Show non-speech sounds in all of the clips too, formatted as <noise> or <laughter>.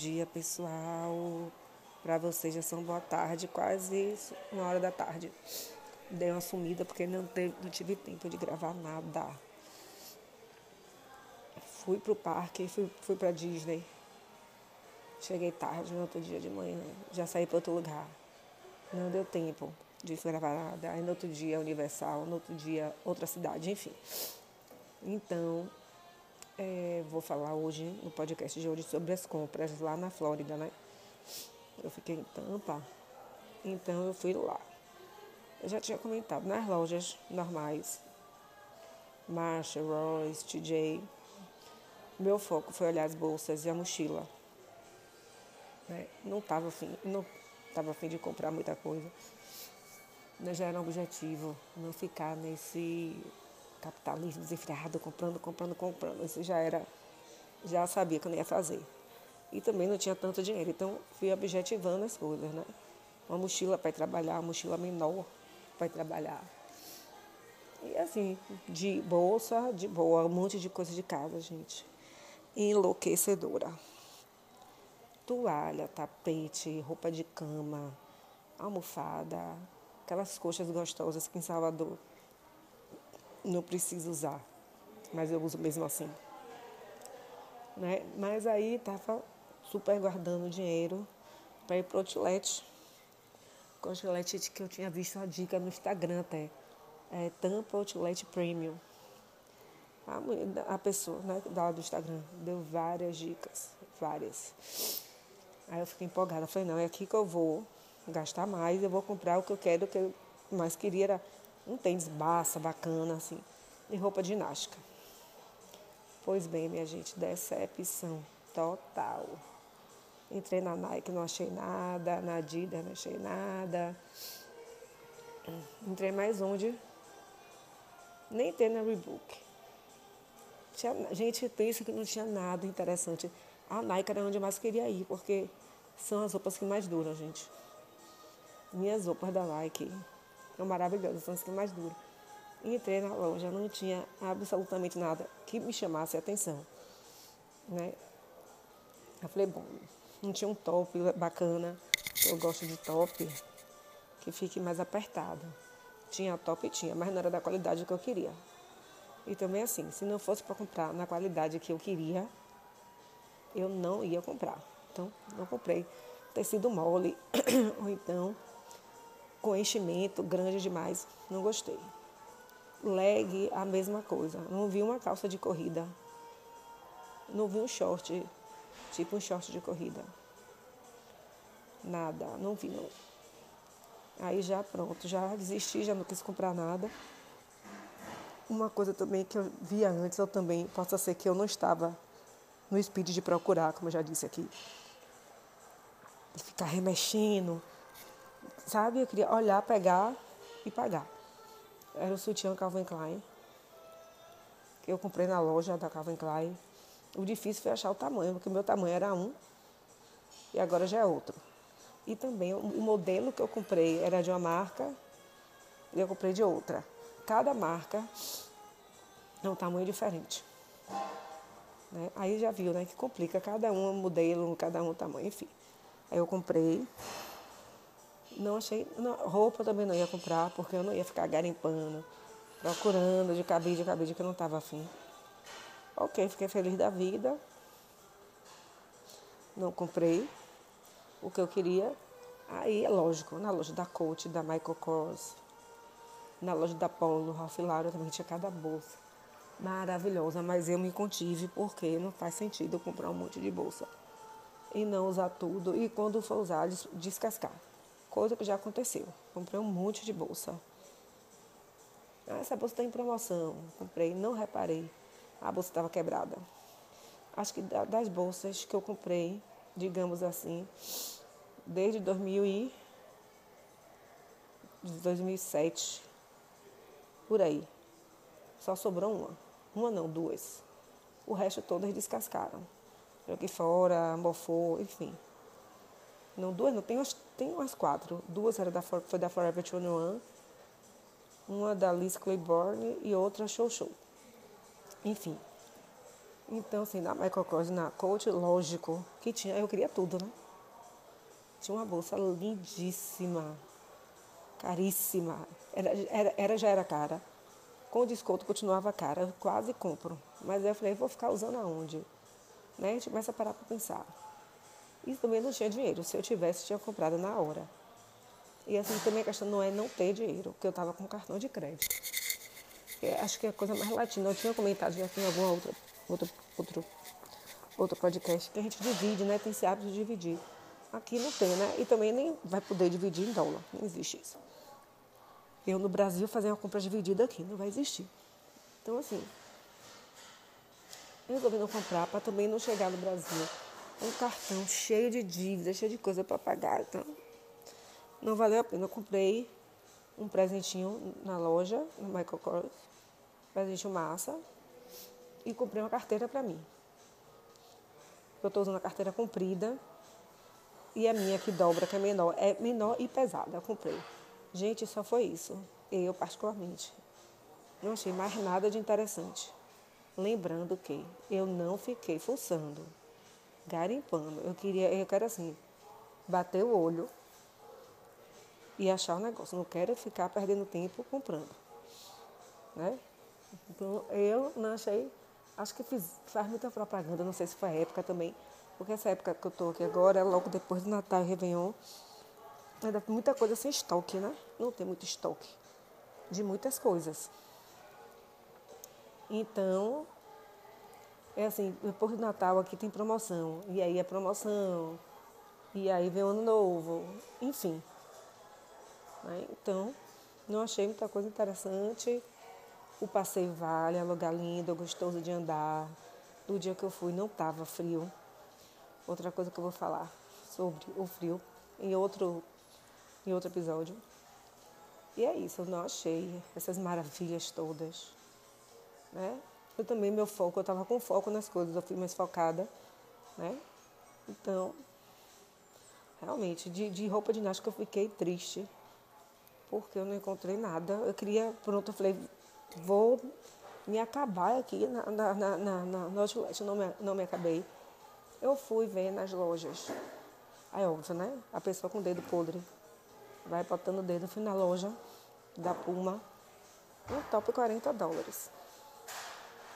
dia, pessoal. Para vocês já são boa tarde, quase uma hora da tarde. Dei uma sumida porque não, teve, não tive tempo de gravar nada. Fui pro parque, fui, fui pra Disney. Cheguei tarde no outro dia de manhã. Já saí para outro lugar. Não deu tempo de gravar nada. Aí no outro dia Universal, no outro dia outra cidade, enfim. Então, é, vou falar hoje, no podcast de hoje, sobre as compras lá na Flórida, né? Eu fiquei em Tampa, então eu fui lá. Eu já tinha comentado, nas lojas normais, Marshall, Royce, TJ, meu foco foi olhar as bolsas e a mochila. Né? Não estava afim, não estava afim de comprar muita coisa. Mas já era um objetivo, não ficar nesse capitalismo desenfreado, comprando, comprando, comprando. Isso já era, já sabia que eu não ia fazer. E também não tinha tanto dinheiro, então fui objetivando as coisas, né? Uma mochila para trabalhar, uma mochila menor para trabalhar. E assim, de bolsa, de boa, um monte de coisa de casa, gente. Enlouquecedora. Toalha, tapete, roupa de cama, almofada, aquelas coxas gostosas que em Salvador não preciso usar, mas eu uso mesmo assim. Né? Mas aí estava super guardando dinheiro para ir para o outlet. O outlet que eu tinha visto a dica no Instagram até. É Tampa Outlet Premium. A, a pessoa né, da do Instagram deu várias dicas, várias. Aí eu fiquei empolgada. Falei, não, é aqui que eu vou gastar mais, eu vou comprar o que eu quero, o que eu mais queria era um tênis baça, bacana, assim, e roupa ginástica. Pois bem, minha gente, decepção total. Entrei na Nike, não achei nada, na Adidas não achei nada. Entrei mais onde? Nem tem na Reebok. Tinha, gente pensa que não tinha nada interessante. A Nike era onde eu mais queria ir, porque são as roupas que mais duram, gente. Minhas roupas da Nike são maravilhosas, são as que mais duram. Entrei na loja, não tinha absolutamente nada que me chamasse a atenção. Né? Eu falei, bom, não tinha um top bacana, eu gosto de top que fique mais apertado. Tinha top, tinha, mas não era da qualidade que eu queria. E também assim, se não fosse para comprar na qualidade que eu queria, eu não ia comprar. Então, não comprei tecido mole, <coughs> ou então com enchimento grande demais. Não gostei. Leg, a mesma coisa. Não vi uma calça de corrida. Não vi um short, tipo um short de corrida. Nada, não vi não. Aí já pronto, já desisti, já não quis comprar nada. Uma coisa também que eu via antes, eu também, possa ser que eu não estava no espírito de procurar, como eu já disse aqui. De ficar remexendo, sabe? Eu queria olhar, pegar e pagar. Era o sutiã Calvin Klein, que eu comprei na loja da Calvin Klein. O difícil foi achar o tamanho, porque o meu tamanho era um e agora já é outro. E também o modelo que eu comprei era de uma marca e eu comprei de outra. Cada marca é um tamanho diferente. Né? Aí já viu, né? Que complica cada um modelo, cada um tamanho, enfim. Aí eu comprei não achei. Não, roupa também não ia comprar, porque eu não ia ficar garimpando, procurando de cabide de cabide que eu não estava afim. Ok, fiquei feliz da vida. Não comprei o que eu queria. Aí é lógico, na loja da Coach, da Michael Kors, na loja da Polo, Ralph Lauren também tinha cada bolsa maravilhosa, mas eu me contive porque não faz sentido eu comprar um monte de bolsa e não usar tudo e quando for usar descascar coisa que já aconteceu. Comprei um monte de bolsa. Ah, essa bolsa está em promoção. Comprei, não reparei. A bolsa estava quebrada. Acho que das bolsas que eu comprei, digamos assim, desde 2000 e 2007, por aí. Só sobrou uma. Uma não, duas. O resto todas descascaram. Joguei fora, mofou, enfim. Não, duas não, tem umas, tem umas quatro. Duas era da, foi da Forever 21, uma da Liz Claiborne e outra Show Show. Enfim. Então, assim, na Michael Kors, na Coach, lógico que tinha, eu queria tudo, né? Tinha uma bolsa lindíssima, caríssima. Era, era, era, já era cara. Com desconto continuava cara, eu quase compro. Mas eu falei, vou ficar usando aonde? Né? A gente começa a parar para pensar. Isso também não tinha dinheiro. Se eu tivesse, tinha comprado na hora. E assim, também a questão não é não ter dinheiro, porque eu estava com cartão de crédito. Eu acho que é a coisa mais latina. Eu tinha comentado já em algum outro, outro, outro, outro podcast que a gente divide, né? Tem esse hábito de dividir. Aqui não tem, né? E também nem vai poder dividir em dólar. Não existe isso. Eu no Brasil fazer uma compra dividida aqui, não vai existir. Então, assim, eu resolvi não comprar para também não chegar no Brasil um cartão cheio de dívidas, cheio de coisa para pagar. Então, não valeu a pena. Eu comprei um presentinho na loja, no Michael Kors, presentinho massa, e comprei uma carteira para mim. Eu estou usando a carteira comprida e a minha que dobra, que é menor, é menor e pesada. Eu comprei. Gente, só foi isso. Eu, particularmente, não achei mais nada de interessante. Lembrando que eu não fiquei fuçando, garimpando. Eu queria, eu quero assim, bater o olho e achar o negócio. Não quero ficar perdendo tempo comprando. Né? Então, eu não achei. Acho que fiz, faz muita propaganda, não sei se foi a época também, porque essa época que eu estou aqui agora, logo depois do Natal e Réveillon, ainda muita coisa sem estoque, né? Não tem muito estoque de muitas coisas. Então, é assim, depois do Natal aqui tem promoção, e aí é promoção, e aí vem o ano novo, enfim. Né? Então, não achei muita coisa interessante. O passeio vale, é lugar lindo, gostoso de andar. Do dia que eu fui não estava frio. Outra coisa que eu vou falar sobre o frio em outro, em outro episódio. E é isso, eu não achei essas maravilhas todas. Né? Também, meu foco, eu estava com foco nas coisas, eu fui mais focada. Né? Então, realmente, de, de roupa ginástica eu fiquei triste porque eu não encontrei nada. Eu queria, pronto, eu falei, vou me acabar aqui na, na, na, na, na outlet, não me, não me acabei. Eu fui ver nas lojas. Aí, óbvio, né? A pessoa com o dedo podre vai botando o dedo, fui na loja da Puma, um top 40 dólares.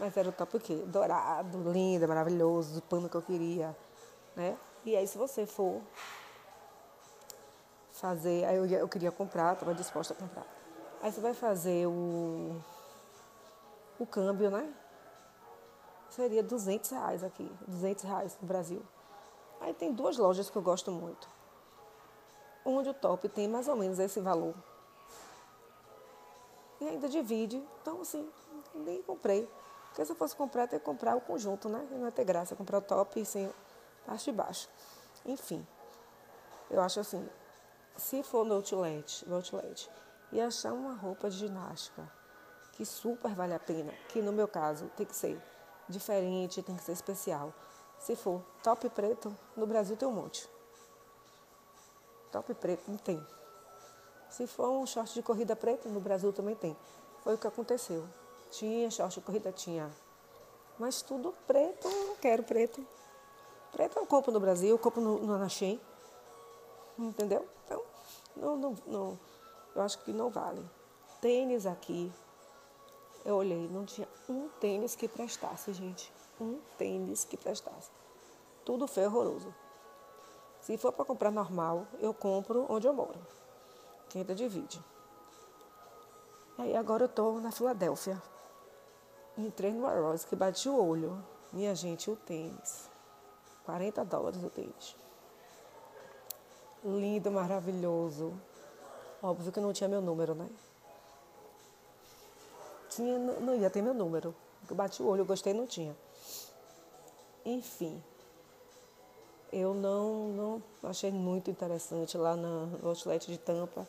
Mas era o top o quê? Dourado, lindo, maravilhoso, do pano que eu queria, né? E aí, se você for fazer. Aí eu, eu queria comprar, estava disposta a comprar. Aí você vai fazer o, o câmbio, né? Seria 200 reais aqui, 200 reais no Brasil. Aí tem duas lojas que eu gosto muito. Onde o top tem mais ou menos esse valor. E ainda divide. Então, assim, nem comprei. Porque se eu fosse comprar, eu teria que comprar o conjunto, né? Não ia ter graça comprar o top sem parte de baixo. Enfim, eu acho assim, se for no outlet, no outlet e achar uma roupa de ginástica que super vale a pena, que no meu caso tem que ser diferente, tem que ser especial. Se for top preto, no Brasil tem um monte. Top preto não tem. Se for um short de corrida preto, no Brasil também tem. Foi o que aconteceu. Tinha short corrida, tinha. Mas tudo preto, não quero preto. Preto eu compro no Brasil, eu compro no, no. Entendeu? Então, não, não, não, eu acho que não vale. Tênis aqui, eu olhei, não tinha um tênis que prestasse, gente. Um tênis que prestasse. Tudo feio horroroso. Se for para comprar normal, eu compro onde eu moro. Que ainda divide. Aí agora eu estou na Filadélfia. Entrei no Arroz, que bati o olho. Minha gente, o tênis. 40 dólares o tênis lindo, maravilhoso. Óbvio que não tinha meu número, né? Tinha, não ia ter meu número. Eu bati o olho, gostei, não tinha. Enfim, eu não, não achei muito interessante lá no outlet de Tampa.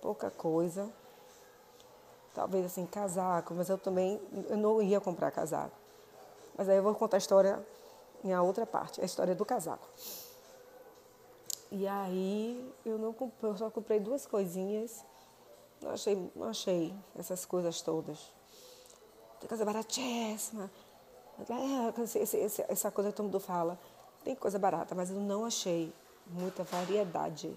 Pouca coisa. Talvez assim, casaco, mas eu também eu não ia comprar casaco. Mas aí eu vou contar a história em outra parte, a história do casaco. E aí eu não comprei, eu só comprei duas coisinhas. Não achei, não achei essas coisas todas. Tem coisa baratíssima. É, essa coisa que todo mundo fala. Tem coisa barata, mas eu não achei muita variedade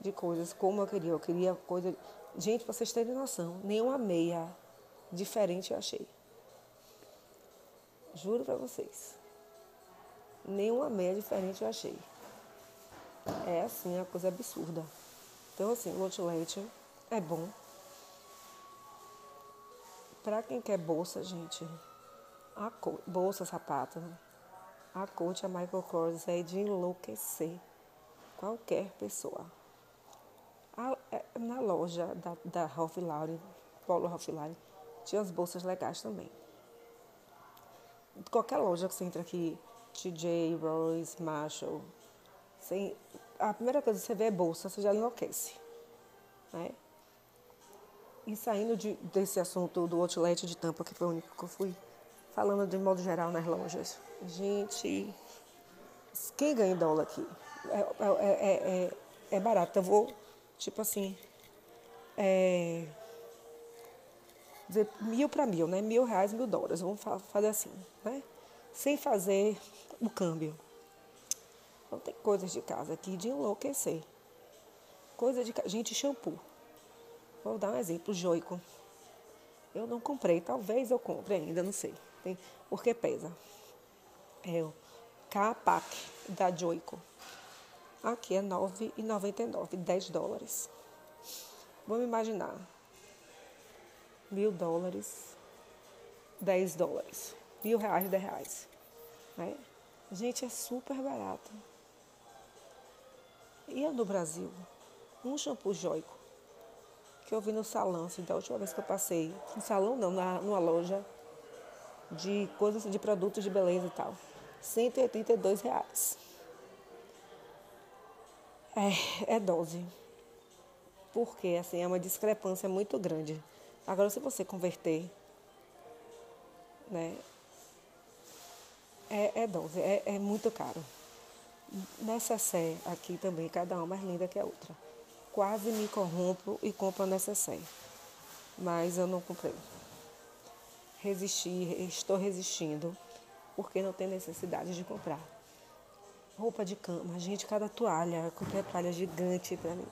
de coisas como eu queria. Eu queria coisa. Gente, pra vocês terem noção, nenhuma meia diferente eu achei. Juro pra vocês. Nenhuma meia diferente eu achei. É assim, uma coisa absurda. Então, assim, o outlet é bom. Pra quem quer bolsa, gente, a cor, bolsa, sapato, a coach, a Michael Kors é de enlouquecer qualquer pessoa. É, na loja da, da Ralph Lauren, Polo Ralph Lauren, tinha as bolsas legais também. Qualquer loja que você entra aqui, TJ, Royce, Marshall, você, a primeira coisa que você vê é bolsa, você já enlouquece. Né? E saindo de, desse assunto do outlet de tampa, que foi o único que eu fui, falando de modo geral nas lojas. Gente, quem ganha dólar aqui? É, é, é, é, barato. Eu vou, tipo assim, é, dizer mil para mil, né? Mil reais, mil dólares. Vamos fazer assim, né? Sem fazer o câmbio. Então tem coisas de casa aqui de enlouquecer. Coisa de gente, shampoo. Vou dar um exemplo, joico. Eu não comprei, talvez eu compre ainda, não sei. Tem, porque pesa. É o Capac da Joico. Aqui é R$ 9,99, 10 dólares. Vamos imaginar. Mil dólares, 10 dólares. Mil reais, 10 reais. Né? Gente, é super barato. E no Brasil, um shampoo joico que eu vi no salão, assim, da última vez que eu passei. No salão não, na, numa loja de coisas, de produtos de beleza e tal. 182 reais. É, é dose. Porque, assim, é uma discrepância muito grande. Agora, se você converter, né, é, é dose, é, é muito caro. Nessa sé aqui também, cada uma mais linda que a outra quase me corrompo e compro a necessaire. Mas eu não comprei. Resisti, estou resistindo, porque não tem necessidade de comprar. Roupa de cama, gente, cada toalha, a toalha gigante para mim.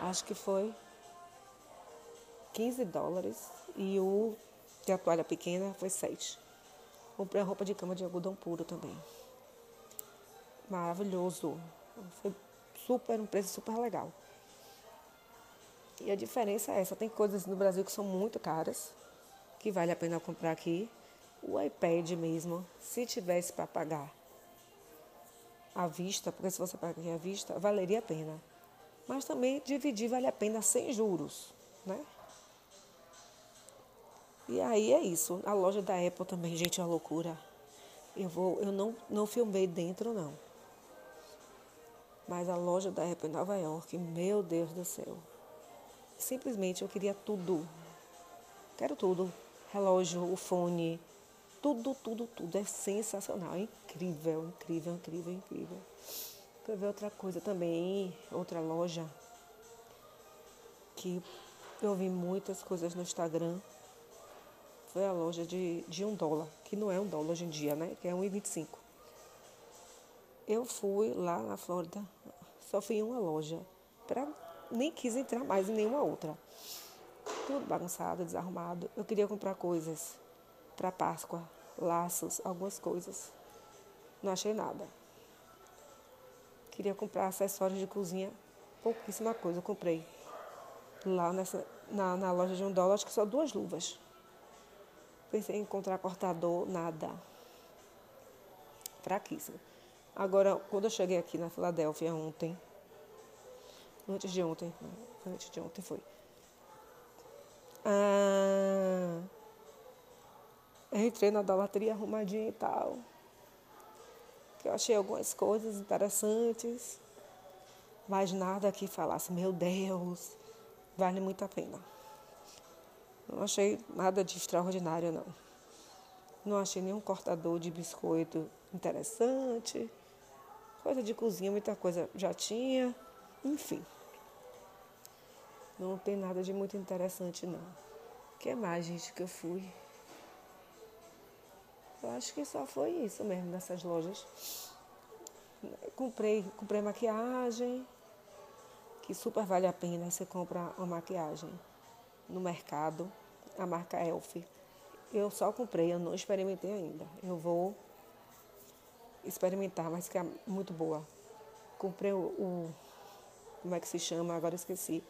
Acho que foi 15 dólares e o que a toalha pequena foi 7. Comprei a roupa de cama de algodão puro também. Maravilhoso. Foi super, um preço super legal. E a diferença é essa. Tem coisas no Brasil que são muito caras, que vale a pena comprar aqui. O iPad mesmo, se tivesse para pagar à vista, porque se você pagar à vista, valeria a pena. Mas também dividir vale a pena sem juros, né? E aí é isso. A loja da Apple também, gente, é uma loucura. Eu vou, eu não, não filmei dentro não. Mas a loja da Apple em Nova York, meu Deus do céu. Simplesmente eu queria tudo. Quero tudo. Relógio, o fone, tudo, tudo, tudo. É sensacional, é incrível, incrível, incrível, incrível. Quero ver outra coisa também, outra loja que eu vi muitas coisas no Instagram. Foi a loja de, de um dólar, que não é um dólar hoje em dia, né? Que é 1,25. Eu fui lá na Flórida, só fui em uma loja para nem quis entrar mais em nenhuma outra. Tudo bagunçado, desarrumado. Eu queria comprar coisas para Páscoa, laços, algumas coisas. Não achei nada. Queria comprar acessórios de cozinha, pouquíssima coisa eu comprei. Lá nessa, na, na loja de um dólar, acho que só duas luvas. Pensei em encontrar cortador, nada. Fraquíssimo. Agora, quando eu cheguei aqui na Filadélfia ontem, Antes de ontem. Antes de ontem foi. Ah, eu entrei na idolatria arrumadinha e tal. Que eu achei algumas coisas interessantes. Mas nada que falasse, meu Deus, vale muito a pena. Não achei nada de extraordinário, não. Não achei nenhum cortador de biscoito interessante. Coisa de cozinha, muita coisa já tinha. Enfim. Não tem nada de muito interessante, não. O que mais, gente, que eu fui? Eu acho que só foi isso mesmo nessas lojas. Comprei, comprei maquiagem, que super vale a pena. Você compra uma maquiagem no mercado, a marca Elf. Eu só comprei, eu não experimentei ainda. Eu vou experimentar, mas que é muito boa. Comprei o, o como é que se chama? Agora esqueci.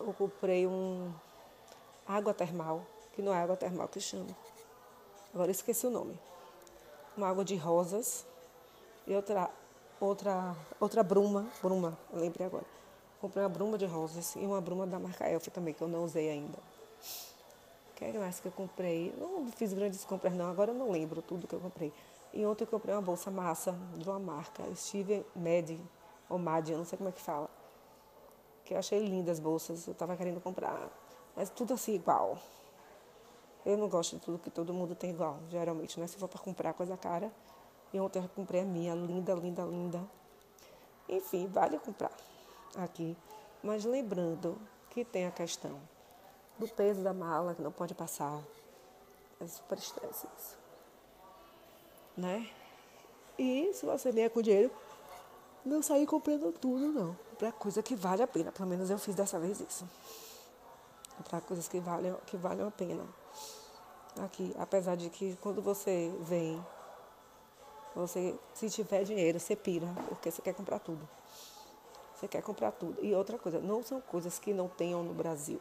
Eu comprei um água termal, que não é água termal que chama. Agora esqueci o nome. Uma água de rosas e outra outra outra bruma, bruma, lembrei agora. Comprei uma bruma de rosas e uma bruma da marca Elf também, que eu não usei ainda. O que mais que eu comprei? Não fiz grandes compras não, agora eu não lembro tudo que eu comprei. E ontem eu comprei uma bolsa massa de uma marca, Steve Med, ou Mad, eu não sei como é que fala. Que eu achei lindas as bolsas, eu estava querendo comprar. Mas tudo assim igual. Eu não gosto de tudo que todo mundo tem igual, geralmente, né? Se for para comprar coisa cara. E ontem eu comprei a minha, linda, linda, linda. Enfim, vale comprar aqui. Mas lembrando que tem a questão do peso da mala, que não pode passar. É super estresse isso né? E se você vier com dinheiro, não sair comprando tudo, não. Para coisa que vale a pena. Pelo menos eu fiz dessa vez isso. Para coisas que valem, que valem a pena. Aqui, apesar de que quando você vem, você, se tiver dinheiro, você pira, porque você quer comprar tudo. Você quer comprar tudo. E outra coisa, não são coisas que não tenham no Brasil.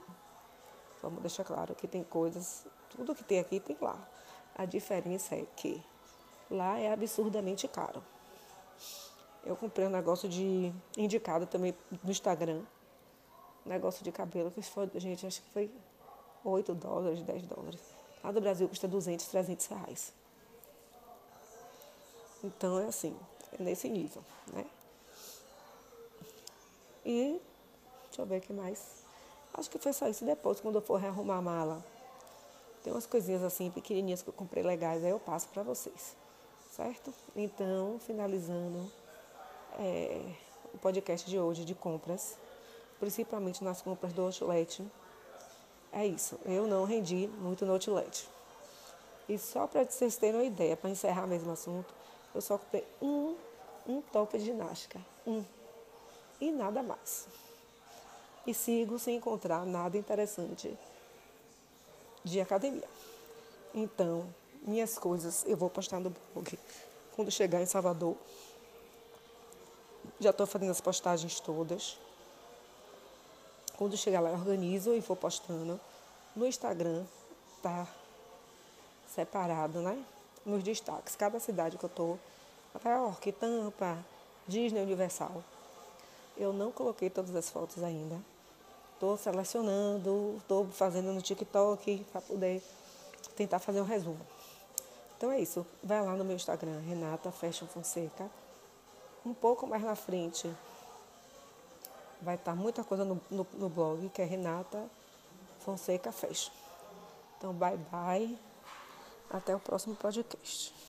Vamos deixar claro que tem coisas, tudo que tem aqui tem lá. A diferença é que Lá é absurdamente caro. Eu comprei um negócio de indicado também no Instagram. Negócio de cabelo que foi, gente, acho que foi 8 dólares, 10 dólares. Lá do Brasil custa 200, 300 reais. Então é assim, é nesse nível, né? E deixa eu ver o que mais. Acho que foi só isso. Depois, quando eu for rearrumar a mala, tem umas coisinhas assim pequenininhas que eu comprei legais, aí eu passo para vocês certo? Então, finalizando é, o podcast de hoje de compras, principalmente nas compras do Outlet, é isso. Eu não rendi muito no Outlet. E só para vocês terem uma ideia, para encerrar mesmo o assunto, eu só comprei um, um top de ginástica. Um. E nada mais. E sigo sem encontrar nada interessante de academia. Então, minhas coisas eu vou postar no blog quando chegar em Salvador. Já estou fazendo as postagens todas. Quando chegar lá, eu organizo e vou postando. No Instagram tá separado, né? Nos destaques. Cada cidade que eu tô. Nova York, Tampa, Disney Universal. Eu não coloquei todas as fotos ainda. Estou selecionando, estou fazendo no TikTok para poder tentar fazer um resumo. Então é isso. Vai lá no meu Instagram, Renata Fashion Fonseca. Um pouco mais na frente vai estar muita coisa no, no, no blog, que é Renata Fonseca Fashion. Então, bye bye. Até o próximo podcast.